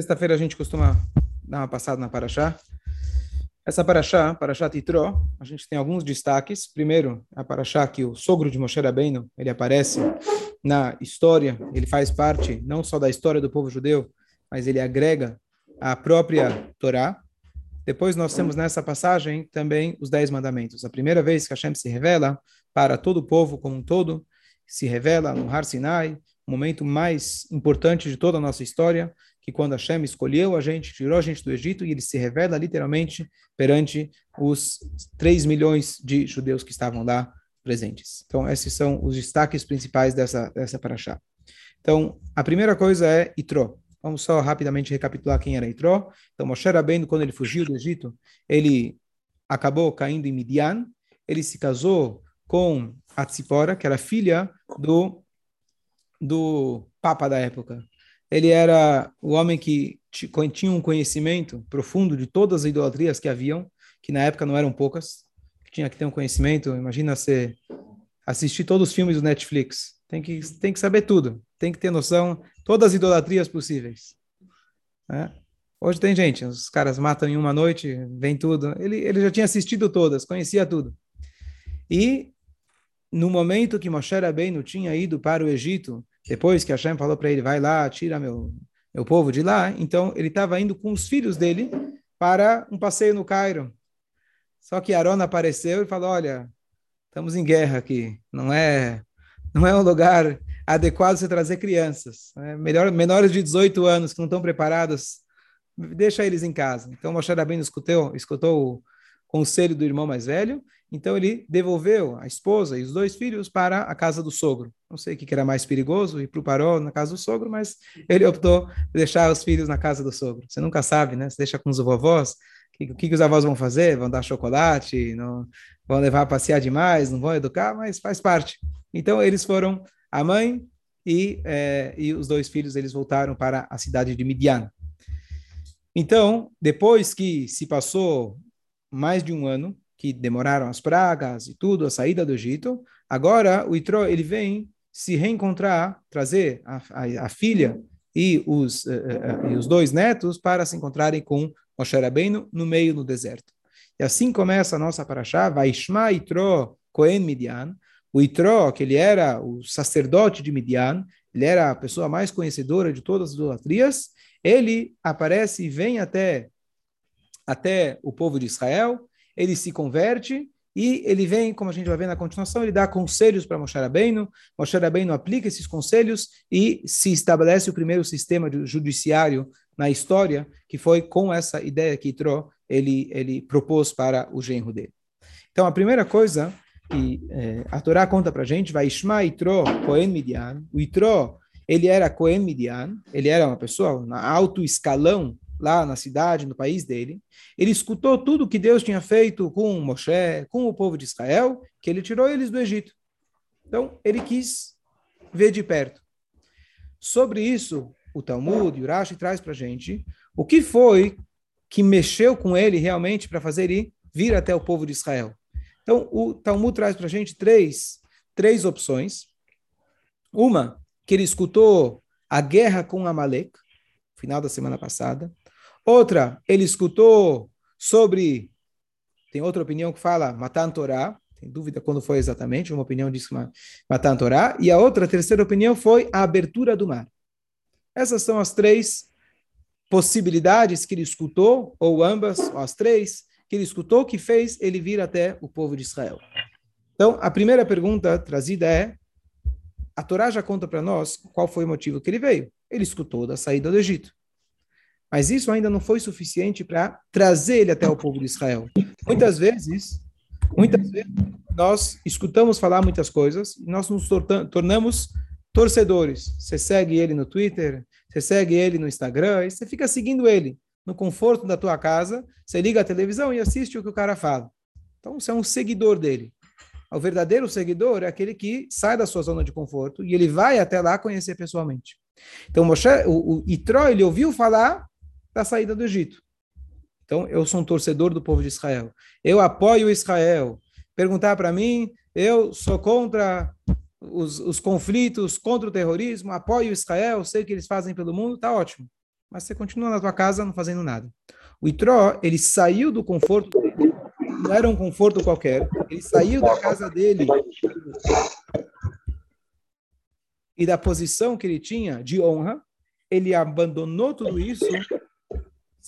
Sexta-feira a gente costuma dar uma passada na Paraxá. Essa Paraxá, Paraxá Titró, a gente tem alguns destaques. Primeiro, a Paraxá que o sogro de Moshe Rabbeinu, ele aparece na história, ele faz parte não só da história do povo judeu, mas ele agrega a própria Torá. Depois nós temos nessa passagem também os Dez Mandamentos. A primeira vez que Hashem se revela para todo o povo como um todo, se revela no Har Sinai, o momento mais importante de toda a nossa história, que quando Hashem escolheu a gente, tirou a gente do Egito, e ele se revela literalmente perante os 3 milhões de judeus que estavam lá presentes. Então, esses são os destaques principais dessa, dessa paraxá. Então, a primeira coisa é Itró. Vamos só rapidamente recapitular quem era Itró. Então, Moshe Rabbeinu, quando ele fugiu do Egito, ele acabou caindo em Midian, ele se casou com a Tzipora, que era filha do, do Papa da época, ele era o homem que tinha um conhecimento profundo de todas as idolatrias que haviam, que na época não eram poucas, tinha que ter um conhecimento, imagina você assistir todos os filmes do Netflix, tem que, tem que saber tudo, tem que ter noção todas as idolatrias possíveis. Né? Hoje tem gente, os caras matam em uma noite, vem tudo. Ele, ele já tinha assistido todas, conhecia tudo. E no momento que Moshe Rabbeinu tinha ido para o Egito, depois que Hashem falou para ele, vai lá, tira meu, meu povo de lá, então ele estava indo com os filhos dele para um passeio no Cairo. Só que Aaron apareceu e falou, olha, estamos em guerra aqui, não é não é um lugar adequado você trazer crianças. É melhor, menores de 18 anos que não estão preparados, deixa eles em casa. Então Moshe Rabbeinu escutou, escutou o conselho do irmão mais velho então ele devolveu a esposa e os dois filhos para a casa do sogro. Não sei o que era mais perigoso, ir para o Paró na casa do sogro, mas ele optou por deixar os filhos na casa do sogro. Você nunca sabe, né? Você deixa com os vovós, o que, que, os avós vão fazer? Vão dar chocolate, não, vão levar a passear demais, não vão educar, mas faz parte. Então eles foram a mãe e, é, e os dois filhos, eles voltaram para a cidade de Midian. Então, depois que se passou mais de um ano, que demoraram as pragas e tudo, a saída do Egito. Agora o Itró ele vem se reencontrar, trazer a, a, a filha e os, uh, uh, e os dois netos para se encontrarem com Moshe Rabbeinu no meio do deserto. E assim começa a nossa paraxá, Vaishma Itró Cohen Midian. O Itró, que ele era o sacerdote de Midian, ele era a pessoa mais conhecedora de todas as idolatrias, ele aparece e vem até, até o povo de Israel, ele se converte e ele vem, como a gente vai ver na continuação, ele dá conselhos para Moshe Rabbeinu, Moshe Rabbeinu aplica esses conselhos e se estabelece o primeiro sistema judiciário na história, que foi com essa ideia que Itró ele, ele propôs para o genro dele. Então, a primeira coisa que é, a Torá conta para a gente, vai Ishma Itró Cohen Midian, o Itró, ele era Cohen Midian, ele era uma pessoa na alto escalão lá na cidade, no país dele, ele escutou tudo que Deus tinha feito com Moshe, com o povo de Israel, que ele tirou eles do Egito. Então, ele quis ver de perto. Sobre isso, o Talmud e o Rashi traz para gente o que foi que mexeu com ele realmente para fazer ele vir até o povo de Israel. Então, o Talmud traz para gente três, três opções. Uma, que ele escutou a guerra com Amalek, final da semana passada. Outra, ele escutou sobre. Tem outra opinião que fala Matan Torá, tem dúvida quando foi exatamente, uma opinião diz Matan Torá, e a outra, a terceira opinião, foi a abertura do mar. Essas são as três possibilidades que ele escutou, ou ambas, ou as três, que ele escutou, que fez ele vir até o povo de Israel. Então, a primeira pergunta trazida é: a Torá já conta para nós qual foi o motivo que ele veio. Ele escutou da saída do Egito. Mas isso ainda não foi suficiente para trazer ele até o povo de Israel. Muitas vezes, muitas vezes nós escutamos falar muitas coisas e nós nos tornamos torcedores. Você segue ele no Twitter, você segue ele no Instagram, e você fica seguindo ele no conforto da tua casa, você liga a televisão e assiste o que o cara fala. Então você é um seguidor dele. O verdadeiro seguidor é aquele que sai da sua zona de conforto e ele vai até lá conhecer pessoalmente. Então Moshe, o, o Itró, ele ouviu falar da saída do Egito. Então, eu sou um torcedor do povo de Israel. Eu apoio Israel. Perguntar para mim, eu sou contra os, os, conflitos, contra o terrorismo, apoio Israel, sei o que eles fazem pelo mundo, tá ótimo. mas você continua na tua casa não fazendo nada. O Itró, ele saiu do conforto não era um conforto qualquer, ele saiu da casa dele e da posição que ele tinha de honra, ele abandonou tudo isso.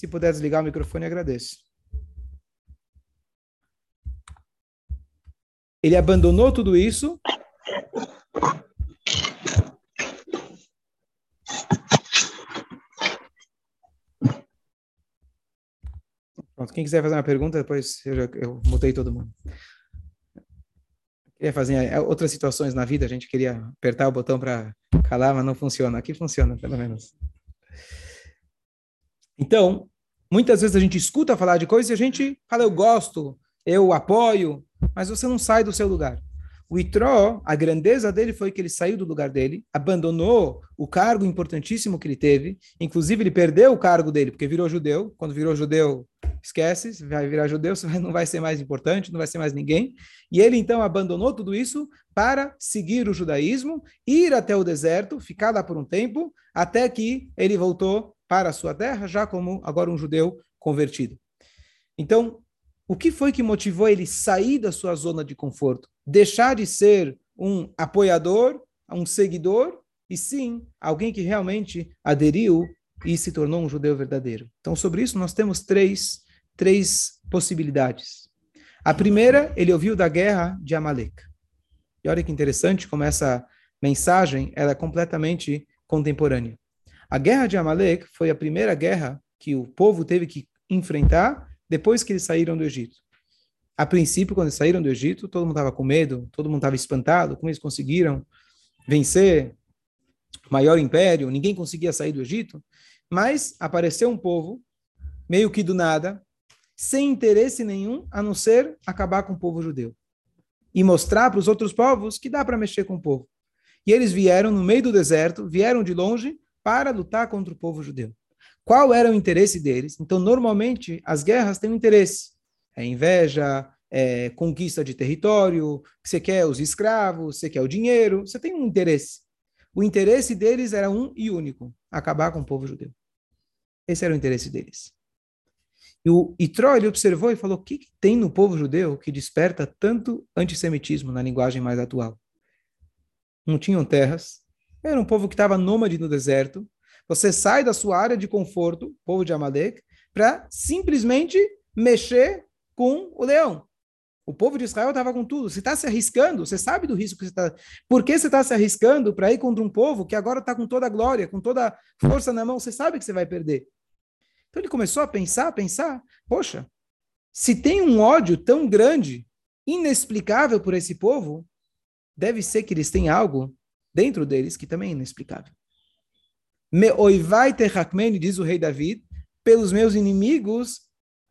Se puder desligar o microfone, agradeço. Ele abandonou tudo isso Pronto, quem quiser fazer uma pergunta, depois eu, já, eu mutei todo mundo. Queria fazer outras situações na vida, a gente queria apertar o botão para calar, mas não funciona. Aqui funciona, pelo menos. Então, muitas vezes a gente escuta falar de coisas e a gente fala, eu gosto, eu apoio, mas você não sai do seu lugar. O Itró, a grandeza dele foi que ele saiu do lugar dele, abandonou o cargo importantíssimo que ele teve, inclusive ele perdeu o cargo dele, porque virou judeu. Quando virou judeu, esquece, vai virar judeu, você não vai ser mais importante, não vai ser mais ninguém. E ele então abandonou tudo isso para seguir o judaísmo, ir até o deserto, ficar lá por um tempo, até que ele voltou para a sua terra, já como agora um judeu convertido. Então, o que foi que motivou ele sair da sua zona de conforto? Deixar de ser um apoiador, um seguidor, e sim alguém que realmente aderiu e se tornou um judeu verdadeiro. Então, sobre isso, nós temos três, três possibilidades. A primeira, ele ouviu da guerra de Amalek. E olha que interessante como essa mensagem ela é completamente contemporânea. A guerra de Amalek foi a primeira guerra que o povo teve que enfrentar depois que eles saíram do Egito. A princípio, quando eles saíram do Egito, todo mundo estava com medo, todo mundo estava espantado, como eles conseguiram vencer o maior império, ninguém conseguia sair do Egito, mas apareceu um povo, meio que do nada, sem interesse nenhum, a não ser acabar com o povo judeu. E mostrar para os outros povos que dá para mexer com o povo. E eles vieram no meio do deserto, vieram de longe para lutar contra o povo judeu. Qual era o interesse deles? Então, normalmente, as guerras têm um interesse. É inveja, é conquista de território, você quer os escravos, você quer o dinheiro, você tem um interesse. O interesse deles era um e único, acabar com o povo judeu. Esse era o interesse deles. E o Itró, ele observou e falou, o que, que tem no povo judeu que desperta tanto antissemitismo na linguagem mais atual? Não tinham terras, era um povo que estava nômade no deserto, você sai da sua área de conforto, povo de Amalek, para simplesmente mexer com o leão. O povo de Israel estava com tudo. Você está se arriscando, você sabe do risco que você está. Por que você está se arriscando para ir contra um povo que agora está com toda a glória, com toda a força na mão? Você sabe que você vai perder. Então ele começou a pensar, a pensar: poxa, se tem um ódio tão grande, inexplicável por esse povo, deve ser que eles têm algo dentro deles que também é inexplicável. Me oivai terrakmeni, diz o rei David, pelos meus inimigos,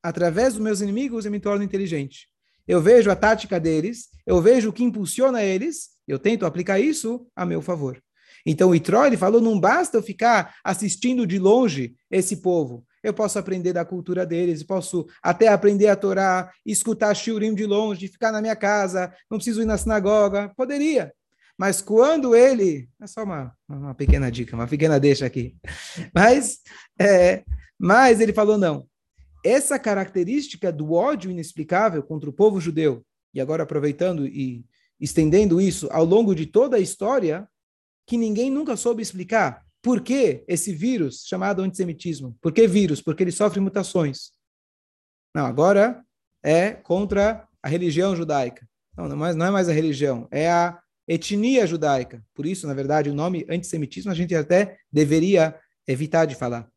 através dos meus inimigos eu me torno inteligente. Eu vejo a tática deles, eu vejo o que impulsiona eles, eu tento aplicar isso a meu favor. Então o Itró, ele falou, não basta eu ficar assistindo de longe esse povo. Eu posso aprender da cultura deles, posso até aprender a Torá, escutar Shurim de longe, ficar na minha casa, não preciso ir na sinagoga. Poderia. Mas quando ele. É só uma, uma pequena dica, uma pequena deixa aqui. Mas, é, mas ele falou: não. Essa característica do ódio inexplicável contra o povo judeu, e agora aproveitando e estendendo isso ao longo de toda a história, que ninguém nunca soube explicar. Por que esse vírus chamado antissemitismo? Por que vírus? Porque ele sofre mutações. Não, agora é contra a religião judaica. Não, não é mais, não é mais a religião, é a etnia judaica. Por isso, na verdade, o nome antissemitismo a gente até deveria evitar de falar.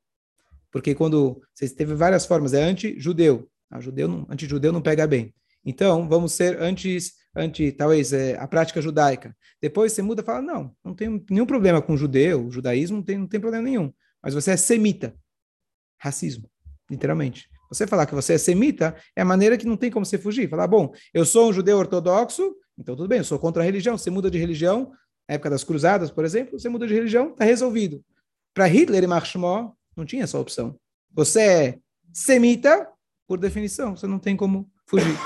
Porque quando você teve várias formas, é anti-judeu. Ah, judeu não, anti-judeu não pega bem. Então, vamos ser antes, anti, talvez, é, a prática judaica. Depois você muda e fala, não, não tem nenhum problema com judeu, judaísmo não tem, não tem problema nenhum. Mas você é semita. Racismo, literalmente. Você falar que você é semita é a maneira que não tem como você fugir. Falar, bom, eu sou um judeu ortodoxo, então tudo bem, eu sou contra a religião. Você muda de religião, na época das cruzadas, por exemplo, você muda de religião, está resolvido. Para Hitler e Marshmall, não tinha essa opção. Você é semita, por definição, você não tem como fugir.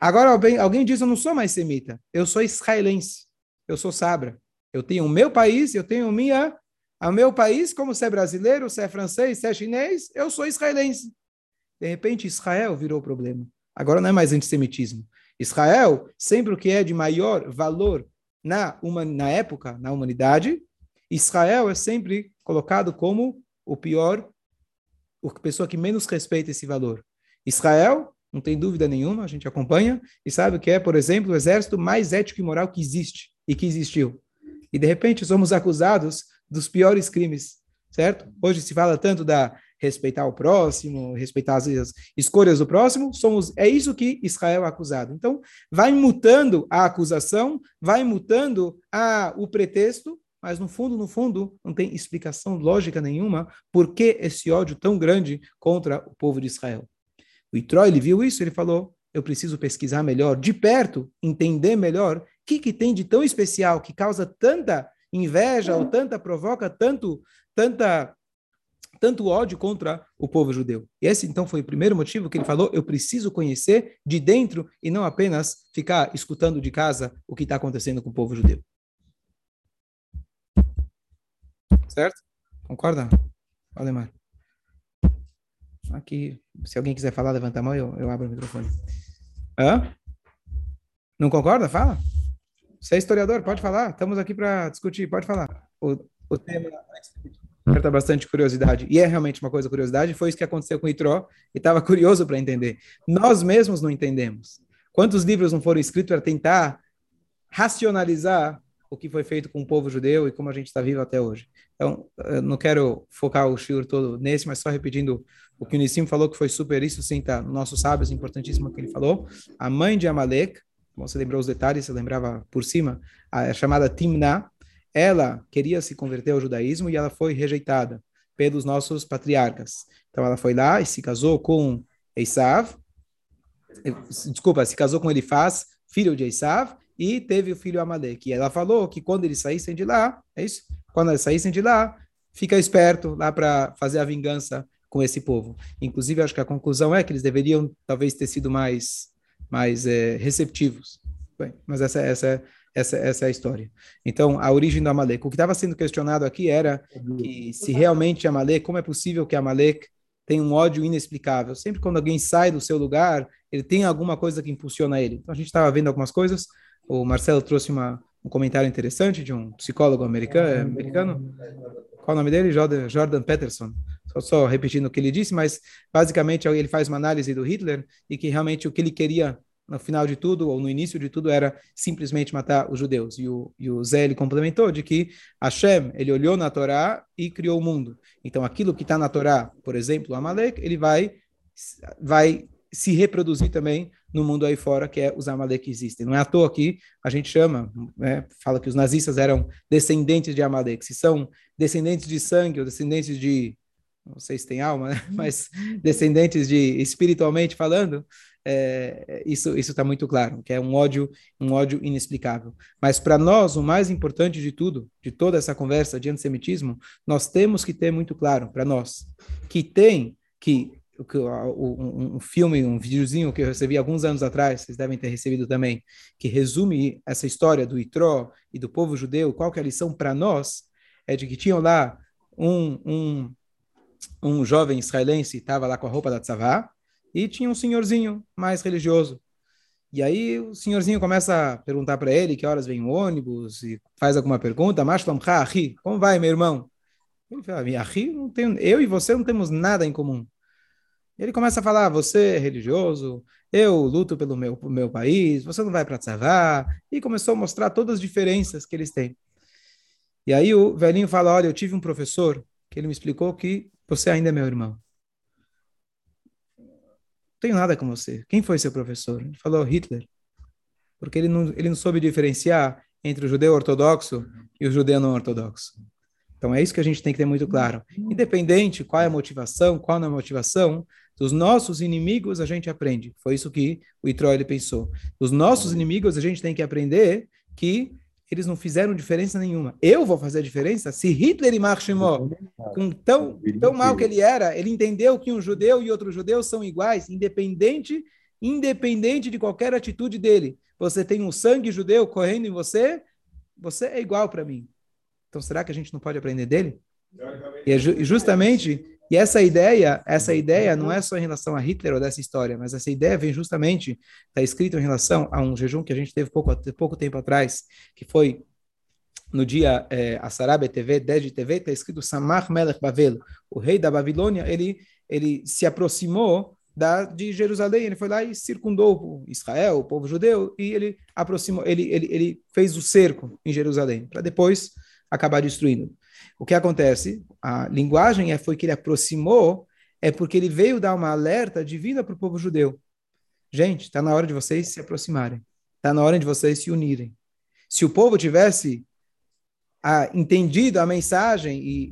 Agora, alguém, alguém diz, eu não sou mais semita, eu sou israelense, eu sou sabra. Eu tenho o meu país, eu tenho minha O meu país, como você é brasileiro, você é francês, você é chinês, eu sou israelense. De repente, Israel virou problema. Agora não é mais antissemitismo. Israel, sempre o que é de maior valor na, uma, na época, na humanidade, Israel é sempre colocado como o pior, a pessoa que menos respeita esse valor. Israel, não tem dúvida nenhuma, a gente acompanha e sabe que é, por exemplo, o exército mais ético e moral que existe e que existiu. E de repente somos acusados dos piores crimes, certo? Hoje se fala tanto da respeitar o próximo, respeitar as, as escolhas do próximo, somos é isso que Israel é acusado. Então, vai mutando a acusação, vai mutando a, o pretexto, mas no fundo, no fundo, não tem explicação lógica nenhuma por que esse ódio tão grande contra o povo de Israel. O Itró, ele viu isso, ele falou, eu preciso pesquisar melhor, de perto, entender melhor o que, que tem de tão especial, que causa tanta inveja ou tanta, provoca tanto, tanta tanto ódio contra o povo judeu. E esse então foi o primeiro motivo que ele falou: eu preciso conhecer de dentro e não apenas ficar escutando de casa o que está acontecendo com o povo judeu. Certo? Concorda? Valdemar. Aqui, se alguém quiser falar, levanta a mão, eu, eu abro o microfone. Hã? Não concorda? Fala. Você é historiador, pode falar. Estamos aqui para discutir, pode falar. O, o tema desperta bastante curiosidade. E é realmente uma coisa curiosidade. Foi isso que aconteceu com Itró e estava curioso para entender. Nós mesmos não entendemos. Quantos livros não foram escritos para tentar racionalizar o que foi feito com o povo judeu e como a gente está vivo até hoje. Então, não quero focar o shiur todo nesse, mas só repetindo o que o Nissim falou, que foi super isso, sim, tá no nossos sábios, importantíssimo que ele falou. A mãe de Amalek, você lembrou os detalhes, você lembrava por cima, a chamada Timna, ela queria se converter ao judaísmo e ela foi rejeitada pelos nossos patriarcas. Então ela foi lá e se casou com Esav, eh, desculpa, se casou com Elifaz, filho de Esav, e teve o filho Amalek. E ela falou que quando eles saíssem de lá, é isso? Quando eles saíssem de lá, fica esperto lá para fazer a vingança com esse povo. Inclusive, acho que a conclusão é que eles deveriam talvez ter sido mais, mais é, receptivos. Bem, mas essa, essa essa, essa é a história. Então, a origem do Amalek. O que estava sendo questionado aqui era que se realmente Amalek, como é possível que Amalek tenha um ódio inexplicável? Sempre quando alguém sai do seu lugar, ele tem alguma coisa que impulsiona ele. Então, a gente estava vendo algumas coisas. O Marcelo trouxe uma, um comentário interessante de um psicólogo americano. americano. Qual o nome dele? Jordan, Jordan Peterson. Só, só repetindo o que ele disse, mas basicamente ele faz uma análise do Hitler e que realmente o que ele queria no final de tudo, ou no início de tudo, era simplesmente matar os judeus. E o, e o Zé ele complementou de que Hashem, ele olhou na Torá e criou o mundo. Então, aquilo que está na Torá, por exemplo, o Amalek, ele vai, vai se reproduzir também no mundo aí fora, que é os Amalek que existem. Não é à toa que a gente chama, né, fala que os nazistas eram descendentes de Amalek. Se são descendentes de sangue ou descendentes de não sei se tem alma, né? mas descendentes de espiritualmente falando, é, isso isso está muito claro, que é um ódio um ódio inexplicável. Mas para nós o mais importante de tudo, de toda essa conversa de antissemitismo, nós temos que ter muito claro para nós que tem que um, um filme, um videozinho que eu recebi alguns anos atrás, vocês devem ter recebido também, que resume essa história do Itró e do povo judeu, qual que é a lição para nós, é de que tinham lá um, um, um jovem israelense, estava lá com a roupa da tzavá, e tinha um senhorzinho mais religioso. E aí o senhorzinho começa a perguntar para ele que horas vem o ônibus e faz alguma pergunta. Como vai, meu irmão? Ele fala, não tenho, eu e você não temos nada em comum. Ele começa a falar, você é religioso, eu luto pelo meu, meu país, você não vai para Tzavá, e começou a mostrar todas as diferenças que eles têm. E aí o velhinho fala, olha, eu tive um professor que ele me explicou que você ainda é meu irmão tenho nada com você. Quem foi seu professor? Ele falou Hitler. Porque ele não, ele não soube diferenciar entre o judeu ortodoxo e o judeu não ortodoxo. Então é isso que a gente tem que ter muito claro. Independente qual é a motivação, qual não é a motivação, dos nossos inimigos a gente aprende. Foi isso que o Itró ele pensou. Dos nossos inimigos a gente tem que aprender que eles não fizeram diferença nenhuma. Eu vou fazer a diferença? Se Hitler e Marshimó, com tão, tão mal que ele era, ele entendeu que um judeu e outro judeu são iguais, independente, independente de qualquer atitude dele. Você tem um sangue judeu correndo em você, você é igual para mim. Então, será que a gente não pode aprender dele? E é ju justamente e essa ideia, essa ideia não é só em relação a Hitler ou dessa história, mas essa ideia vem justamente, está escrito em relação a um jejum que a gente teve pouco, pouco tempo atrás, que foi no dia é, Asarab TV, 10 de TV, está escrito Samar Melech Bavel, o rei da Babilônia, ele, ele se aproximou da, de Jerusalém, ele foi lá e circundou Israel, o povo judeu, e ele aproximou, ele, ele, ele fez o cerco em Jerusalém, para depois acabar destruindo. O que acontece? A linguagem é, foi que ele aproximou, é porque ele veio dar uma alerta divina para o povo judeu. Gente, está na hora de vocês se aproximarem. Está na hora de vocês se unirem. Se o povo tivesse a, ah, entendido a mensagem e,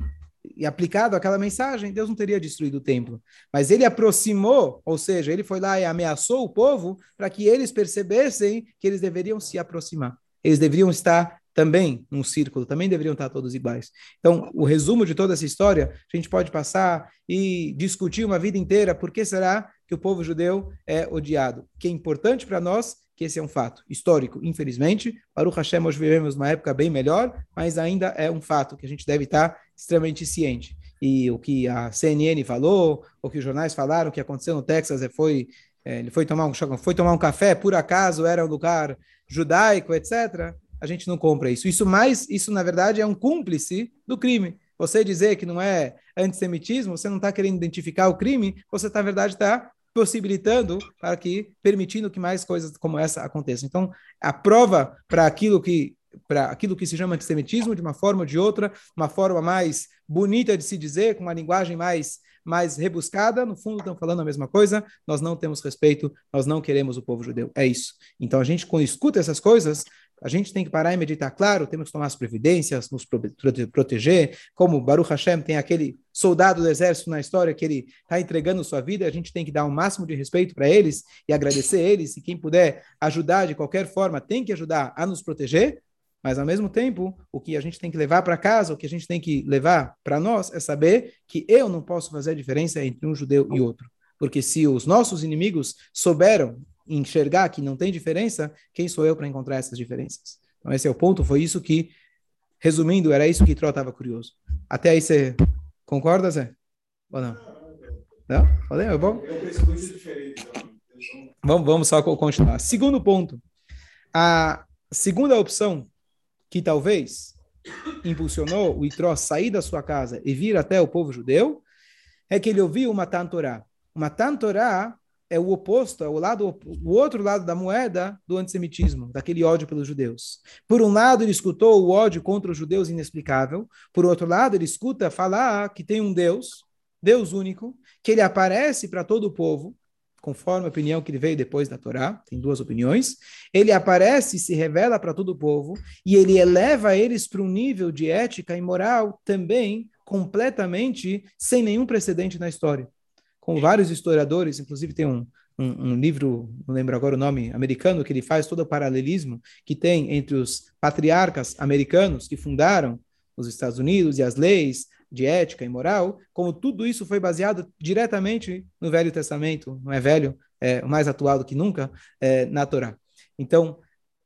e aplicado aquela mensagem, Deus não teria destruído o templo. Mas ele aproximou, ou seja, ele foi lá e ameaçou o povo para que eles percebessem que eles deveriam se aproximar. Eles deveriam estar também num círculo, também deveriam estar todos iguais. Então, o resumo de toda essa história, a gente pode passar e discutir uma vida inteira por que será que o povo judeu é odiado. O que é importante para nós que esse é um fato histórico, infelizmente. Baruch Hashem, hoje vivemos uma época bem melhor, mas ainda é um fato que a gente deve estar extremamente ciente. E o que a CNN falou, o que os jornais falaram, o que aconteceu no Texas, é, foi, é, ele foi tomar, um, foi tomar um café, por acaso era um lugar judaico, etc. A gente não compra isso. Isso mais, isso na verdade é um cúmplice do crime. Você dizer que não é antissemitismo, você não está querendo identificar o crime, você na verdade está possibilitando para que permitindo que mais coisas como essa aconteçam. Então, a prova para aquilo que para aquilo que se chama antissemitismo de uma forma ou de outra, uma forma mais bonita de se dizer, com uma linguagem mais mais rebuscada, no fundo estão falando a mesma coisa, nós não temos respeito, nós não queremos o povo judeu. É isso. Então a gente quando escuta essas coisas, a gente tem que parar e meditar. Claro, temos que tomar as previdências, nos proteger. Como Baruch Hashem tem aquele soldado do exército na história que ele está entregando sua vida, a gente tem que dar o um máximo de respeito para eles e agradecer eles. E quem puder ajudar de qualquer forma, tem que ajudar a nos proteger. Mas, ao mesmo tempo, o que a gente tem que levar para casa, o que a gente tem que levar para nós, é saber que eu não posso fazer a diferença entre um judeu e outro. Porque se os nossos inimigos souberam enxergar que não tem diferença, quem sou eu para encontrar essas diferenças? Então, esse é o ponto. Foi isso que, resumindo, era isso que Tró estava curioso. Até aí você concorda, Zé? Ou não? Não? Falei, é bom? Vamos, vamos só continuar. Segundo ponto. A segunda opção que talvez impulsionou o Itró sair da sua casa e vir até o povo judeu é que ele ouviu uma Tantorá. Uma Tantorá é o oposto, é o lado, o outro lado da moeda do antissemitismo, daquele ódio pelos judeus. Por um lado, ele escutou o ódio contra os judeus inexplicável. Por outro lado, ele escuta falar que tem um Deus, Deus único, que ele aparece para todo o povo, conforme a opinião que ele veio depois da Torá, tem duas opiniões. Ele aparece e se revela para todo o povo e ele eleva eles para um nível de ética e moral também completamente sem nenhum precedente na história com vários historiadores, inclusive tem um, um, um, livro, não lembro agora o nome, americano, que ele faz todo o paralelismo que tem entre os patriarcas americanos que fundaram os Estados Unidos e as leis de ética e moral, como tudo isso foi baseado diretamente no Velho Testamento, não é velho, é mais atual do que nunca, é, na Torá. Então,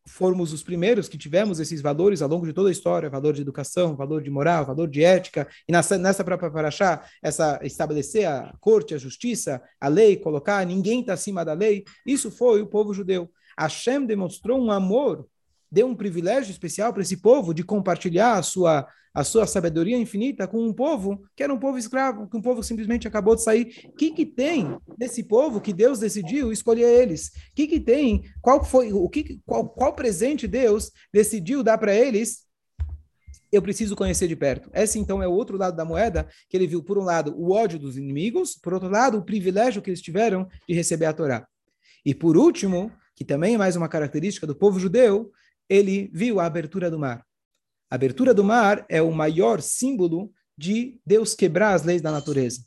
formos os primeiros que tivemos esses valores ao longo de toda a história, valor de educação, valor de moral, valor de ética, e nessa, nessa própria paraxá, essa, estabelecer a corte, a justiça, a lei, colocar ninguém está acima da lei, isso foi o povo judeu. Hashem demonstrou um amor deu um privilégio especial para esse povo de compartilhar a sua, a sua sabedoria infinita com um povo que era um povo escravo, que um povo simplesmente acabou de sair. O que, que tem nesse povo que Deus decidiu escolher eles? O que, que tem? Qual foi o que qual, qual presente Deus decidiu dar para eles? Eu preciso conhecer de perto. Esse então é o outro lado da moeda que ele viu por um lado o ódio dos inimigos, por outro lado o privilégio que eles tiveram de receber a Torá. E por último, que também é mais uma característica do povo judeu, ele viu a abertura do mar. A abertura do mar é o maior símbolo de Deus quebrar as leis da natureza.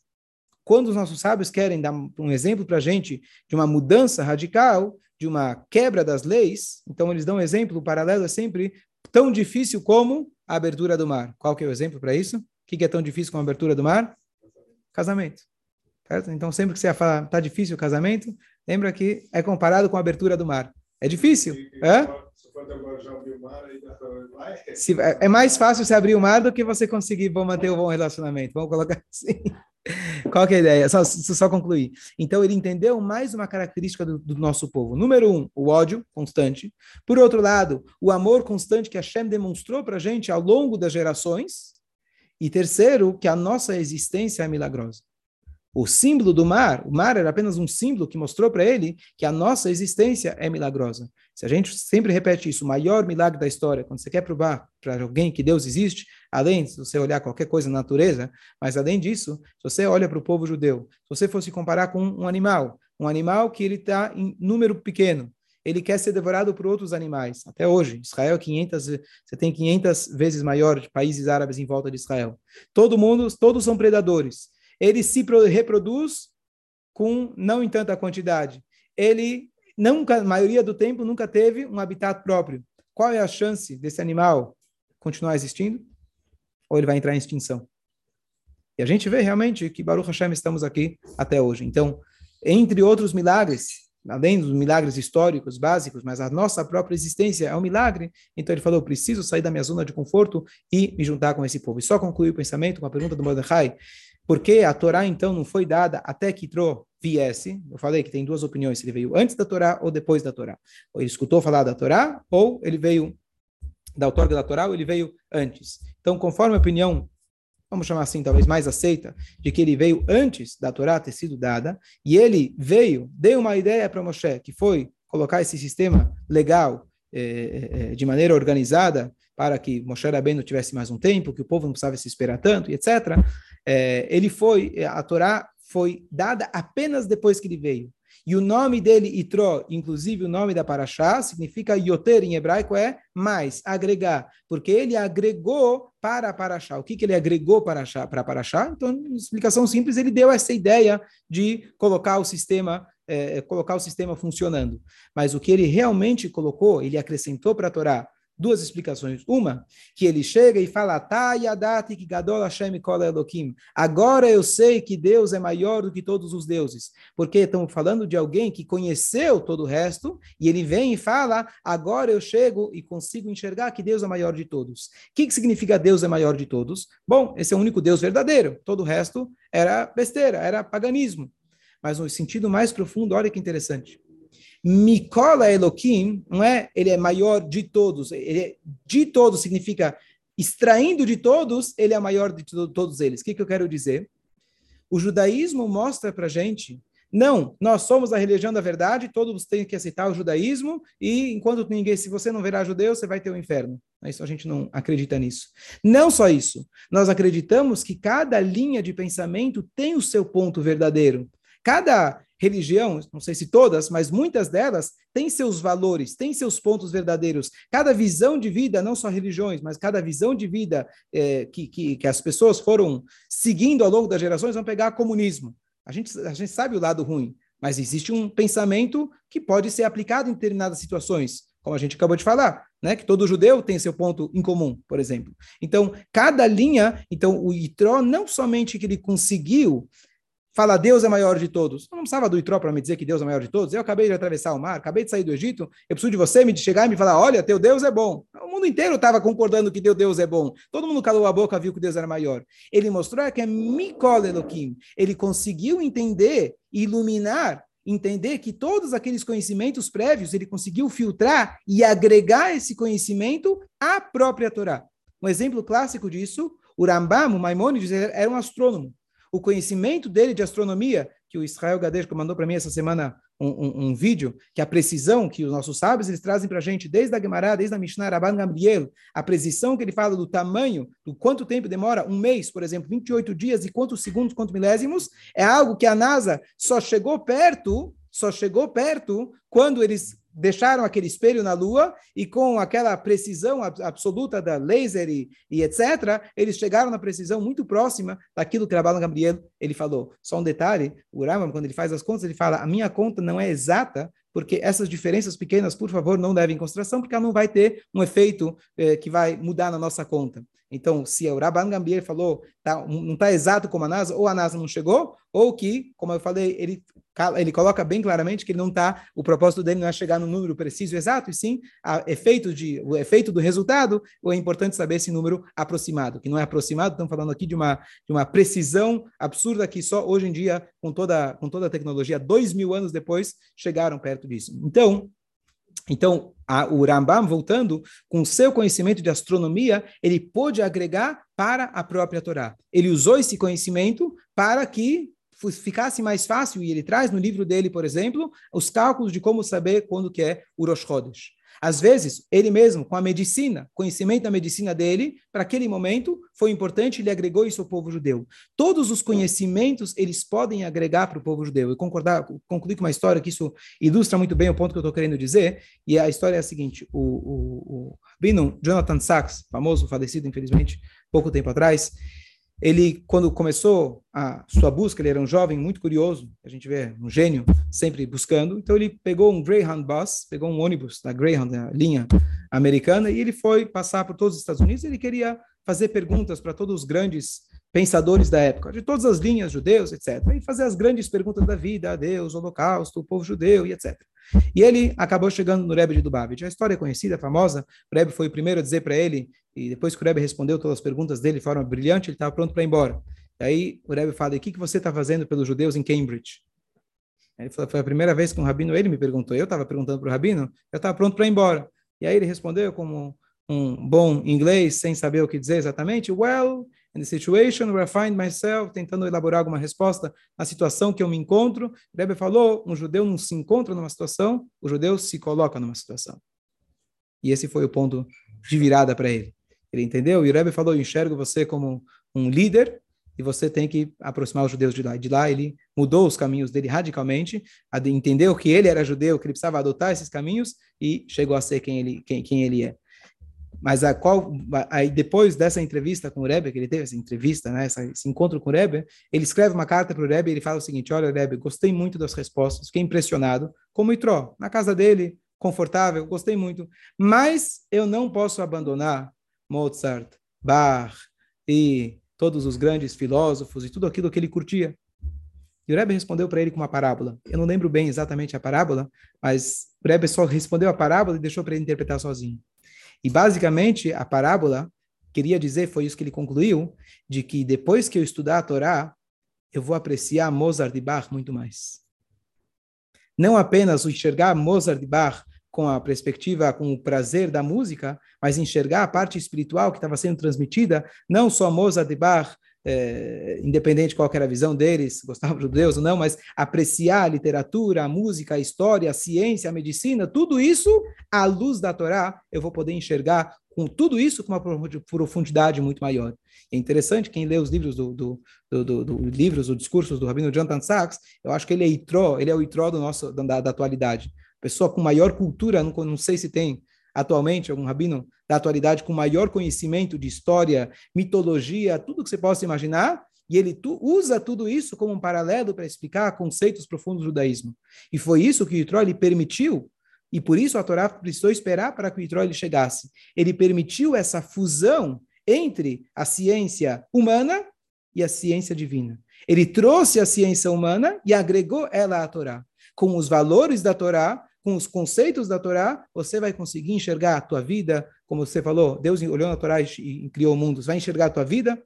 Quando os nossos sábios querem dar um exemplo para a gente de uma mudança radical, de uma quebra das leis, então eles dão um exemplo, o paralelo é sempre tão difícil como a abertura do mar. Qual que é o exemplo para isso? O que é tão difícil como a abertura do mar? Casamento. Certo? Então, sempre que você fala está difícil o casamento, lembra que é comparado com a abertura do mar. É difícil. É? Se, é, mais fácil você abrir o mar do que você conseguir manter o bom relacionamento. Vamos colocar assim. Qual é a ideia? Só, só concluir. Então, ele entendeu mais uma característica do, do, nosso povo. Número um, o ódio constante. Por outro lado, o amor constante que Hashem demonstrou para a gente ao longo das gerações. E terceiro, que a nossa existência é milagrosa o símbolo do mar, o mar era apenas um símbolo que mostrou para ele que a nossa existência é milagrosa. Se a gente sempre repete isso, o maior milagre da história, quando você quer provar para alguém que Deus existe, além de você olhar qualquer coisa na natureza, mas além disso, se você olha para o povo judeu, se você fosse comparar com um animal, um animal que ele está em número pequeno, ele quer ser devorado por outros animais. Até hoje, Israel 500, é você tem 500 vezes maior de países árabes em volta de Israel. Todo mundo, todos são predadores ele se reproduz com não em tanta quantidade. Ele nunca, a maioria do tempo, nunca teve um habitat próprio. Qual é a chance desse animal continuar existindo? Ou ele vai entrar em extinção? E a gente vê realmente que Baruch Hashem estamos aqui até hoje. Então, entre outros milagres, além dos milagres históricos básicos, mas a nossa própria existência é um milagre. Então ele falou: preciso sair da minha zona de conforto e me juntar com esse povo. E só concluir o pensamento com a pergunta do Mordecai: porque a Torá, então, não foi dada até que Tro viesse. Eu falei que tem duas opiniões, se ele veio antes da Torá ou depois da Torá. Ou ele escutou falar da Torá, ou ele veio da outorga da Torá, ou ele veio antes. Então, conforme a opinião, vamos chamar assim, talvez mais aceita, de que ele veio antes da Torá ter sido dada, e ele veio, deu uma ideia para Moshe, que foi colocar esse sistema legal, eh, de maneira organizada, para que Moshe Rabbeinu tivesse mais um tempo, que o povo não precisava se esperar tanto, etc é, ele foi, é, a Torá foi dada apenas depois que ele veio. E o nome dele, Itro, inclusive o nome da Paraxá, significa Yoter em hebraico é mais, agregar, porque ele agregou para Paraxá. O que, que ele agregou para a Paraxá? Então, explicação simples, ele deu essa ideia de colocar o sistema é, colocar o sistema funcionando. Mas o que ele realmente colocou, ele acrescentou para a Torá duas explicações. Uma, que ele chega e fala, gadol Hashem Elohim. Agora eu sei que Deus é maior do que todos os deuses. Porque estamos falando de alguém que conheceu todo o resto, e ele vem e fala, agora eu chego e consigo enxergar que Deus é maior de todos. O que, que significa Deus é maior de todos? Bom, esse é o único Deus verdadeiro. Todo o resto era besteira, era paganismo. Mas no sentido mais profundo, olha que interessante. Mikola Elohim, não é? Ele é maior de todos. Ele é, de todos significa extraindo de todos, ele é maior de todos eles. O que, que eu quero dizer? O judaísmo mostra para gente, não, nós somos a religião da verdade, todos têm que aceitar o judaísmo, e enquanto ninguém, se você não verá judeu, você vai ter o inferno. Isso a gente não acredita nisso. Não só isso, nós acreditamos que cada linha de pensamento tem o seu ponto verdadeiro. Cada religião, não sei se todas, mas muitas delas têm seus valores, têm seus pontos verdadeiros. Cada visão de vida, não só religiões, mas cada visão de vida é, que, que, que as pessoas foram seguindo ao longo das gerações, vão pegar comunismo. A gente, a gente sabe o lado ruim, mas existe um pensamento que pode ser aplicado em determinadas situações, como a gente acabou de falar, né? Que todo judeu tem seu ponto em comum, por exemplo. Então, cada linha, então o Itró não somente que ele conseguiu fala Deus é maior de todos. Eu não precisava do Itró para me dizer que Deus é maior de todos. Eu acabei de atravessar o mar, acabei de sair do Egito. Eu preciso de você me chegar e me falar: olha, teu Deus é bom. O mundo inteiro estava concordando que teu Deus é bom. Todo mundo calou a boca, viu que Deus era maior. Ele mostrou que é Mikol Elohim. Ele conseguiu entender, iluminar, entender que todos aqueles conhecimentos prévios ele conseguiu filtrar e agregar esse conhecimento à própria Torá. Um exemplo clássico disso, o Rambam, o Maimonides, era um astrônomo o conhecimento dele de astronomia, que o Israel Gadesco mandou para mim essa semana um, um, um, vídeo, que a precisão que os nossos sábios eles trazem para a gente, desde a Gemara, desde a Mishnah, Rabban Gamriel, a precisão que ele fala do tamanho, do quanto tempo demora, um mês, por exemplo, 28 dias, e quantos segundos, quantos milésimos, é algo que a NASA só chegou perto, só chegou perto quando eles deixaram aquele espelho na Lua e com aquela precisão absoluta da laser e, e etc., eles chegaram na precisão muito próxima daquilo que Rabban Gabriel ele falou. Só um detalhe, o Rambam, quando ele faz as contas, ele fala, a minha conta não é exata, porque essas diferenças pequenas, por favor, não levem em consideração, porque ela não vai ter um efeito eh, que vai mudar na nossa conta. Então, se o Rabban Gambier falou, tá, não está exato como a NASA, ou a NASA não chegou, ou que, como eu falei, ele ele coloca bem claramente que ele não está, o propósito dele não é chegar no número preciso exato, e sim a efeito de, o efeito do resultado, ou é importante saber esse número aproximado, que não é aproximado, estamos falando aqui de uma, de uma precisão absurda que só hoje em dia, com toda, com toda a tecnologia, dois mil anos depois, chegaram perto disso. Então, então, a, o Rambam, voltando, com seu conhecimento de astronomia, ele pôde agregar para a própria Torá. Ele usou esse conhecimento para que ficasse mais fácil, e ele traz no livro dele, por exemplo, os cálculos de como saber quando que é o Rosh Chodesh. Às vezes, ele mesmo, com a medicina, conhecimento da medicina dele, para aquele momento, foi importante, ele agregou isso ao povo judeu. Todos os conhecimentos, eles podem agregar para o povo judeu. Eu concordar, concluí com uma história que isso ilustra muito bem o ponto que eu estou querendo dizer, e a história é a seguinte, o, o, o Bino Jonathan Sachs, famoso, falecido, infelizmente, pouco tempo atrás, ele, quando começou a sua busca, ele era um jovem muito curioso, a gente vê um gênio sempre buscando, então ele pegou um Greyhound bus, pegou um ônibus da Greyhound, da linha americana, e ele foi passar por todos os Estados Unidos, ele queria fazer perguntas para todos os grandes pensadores da época, de todas as linhas, judeus, etc. E fazer as grandes perguntas da vida, a Deus, holocausto, o povo judeu e etc. E ele acabou chegando no Rebbe de Dubavitch. A história é conhecida, famosa. O Rebbe foi o primeiro a dizer para ele, e depois que o Rebbe respondeu todas as perguntas dele de forma brilhante, ele estava pronto para ir embora. E aí o Rebbe fala, e o que, que você está fazendo pelos judeus em Cambridge? Ele falou, foi a primeira vez que um rabino, ele me perguntou, eu estava perguntando para o rabino, eu estava pronto para ir embora. E aí ele respondeu como um bom inglês, sem saber o que dizer exatamente, well, in the situation where I find myself, tentando elaborar alguma resposta à situação que eu me encontro. Rebbe falou, um judeu não se encontra numa situação, o judeu se coloca numa situação. E esse foi o ponto de virada para ele. Ele entendeu? E o Rebbe falou, eu enxergo você como um líder e você tem que aproximar os judeus de lá. De lá ele mudou os caminhos dele radicalmente, entendeu que ele era judeu, que ele precisava adotar esses caminhos e chegou a ser quem ele, quem, quem ele é. Mas a qual, aí depois dessa entrevista com o Rebbe, que ele teve essa entrevista, né, essa, esse encontro com o Rebbe, ele escreve uma carta para o Rebbe e ele fala o seguinte, olha Rebbe, gostei muito das respostas, fiquei impressionado, como Itró, na casa dele, confortável, gostei muito, mas eu não posso abandonar Mozart, Bach e todos os grandes filósofos e tudo aquilo que ele curtia. E o Rebbe respondeu para ele com uma parábola. Eu não lembro bem exatamente a parábola, mas o Rebbe só respondeu a parábola e deixou para ele interpretar sozinho. E basicamente a parábola queria dizer, foi isso que ele concluiu, de que depois que eu estudar a Torá, eu vou apreciar Mozart e Bach muito mais. Não apenas enxergar Mozart e Bach com a perspectiva, com o prazer da música, mas enxergar a parte espiritual que estava sendo transmitida, não só Mozart e Bach é, independente de qual era a visão deles, gostavam de Deus ou não, mas apreciar a literatura, a música, a história, a ciência, a medicina, tudo isso, à luz da Torá, eu vou poder enxergar com tudo isso com uma profundidade muito maior. É interessante, quem lê os livros do, do, do, do, do livros, os discursos do Rabino Jonathan Sachs, eu acho que ele é itró, ele é o itró do nosso, da, da atualidade. Pessoa com maior cultura, não, não sei se tem atualmente, algum rabino da atualidade com maior conhecimento de história, mitologia, tudo que você possa imaginar, e ele tu, usa tudo isso como um paralelo para explicar conceitos profundos do judaísmo. E foi isso que o permitiu, e por isso a Torá precisou esperar para que o chegasse. Ele permitiu essa fusão entre a ciência humana e a ciência divina. Ele trouxe a ciência humana e agregou ela à Torá. Com os valores da Torá, com os conceitos da Torá, você vai conseguir enxergar a tua vida, como você falou, Deus olhou na Torá e, criou o mundo, você vai enxergar a tua vida,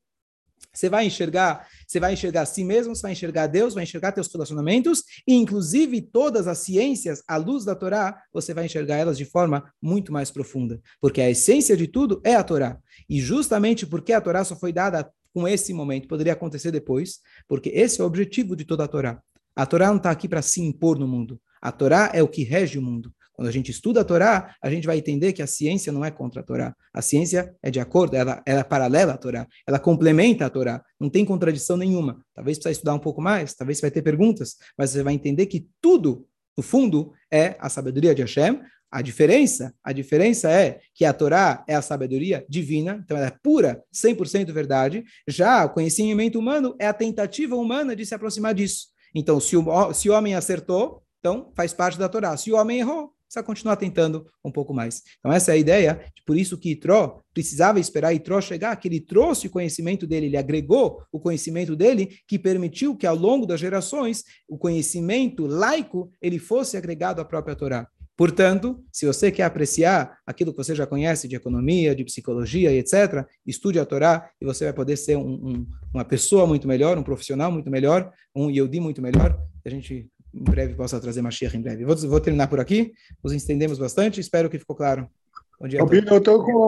você vai enxergar, você vai enxergar a si mesmo, você vai enxergar Deus, vai enxergar teus relacionamentos, e inclusive todas as ciências, à luz da Torá, você vai enxergar elas de forma muito mais profunda, porque a essência de tudo é a Torá. E justamente porque a Torá só foi dada com esse momento, poderia acontecer depois, porque esse é o objetivo de toda a Torá. A Torá não está aqui para se impor no mundo. A Torá é o que rege o mundo. Quando a gente estuda a Torá, a gente vai entender que a ciência não é contra a Torá. A ciência é de acordo, ela, ela é paralela à Torá, ela complementa a Torá, não tem contradição nenhuma. Talvez precisa estudar um pouco mais, talvez você vai ter perguntas, mas você vai entender que tudo, no fundo, é a sabedoria de Hashem. A diferença, a diferença é que a Torá é a sabedoria divina, então ela é pura, 100% verdade. Já o conhecimento humano é a tentativa humana de se aproximar disso. Então, se o, se o homem acertou, então, faz parte da Torá. Se o homem errou, precisa continuar tentando um pouco mais. Então, essa é a ideia, por isso que Itró precisava esperar Itró chegar, que ele trouxe o conhecimento dele, ele agregou o conhecimento dele, que permitiu que ao longo das gerações, o conhecimento laico, ele fosse agregado à própria Torá. Portanto, se você quer apreciar aquilo que você já conhece de economia, de psicologia e etc., estude a Torá e você vai poder ser um, um, uma pessoa muito melhor, um profissional muito melhor, um Yodi muito melhor. A gente em breve possa trazer Mashiach em breve. Vou, vou terminar por aqui, nos entendemos bastante, espero que ficou claro. Dia. Eu estou com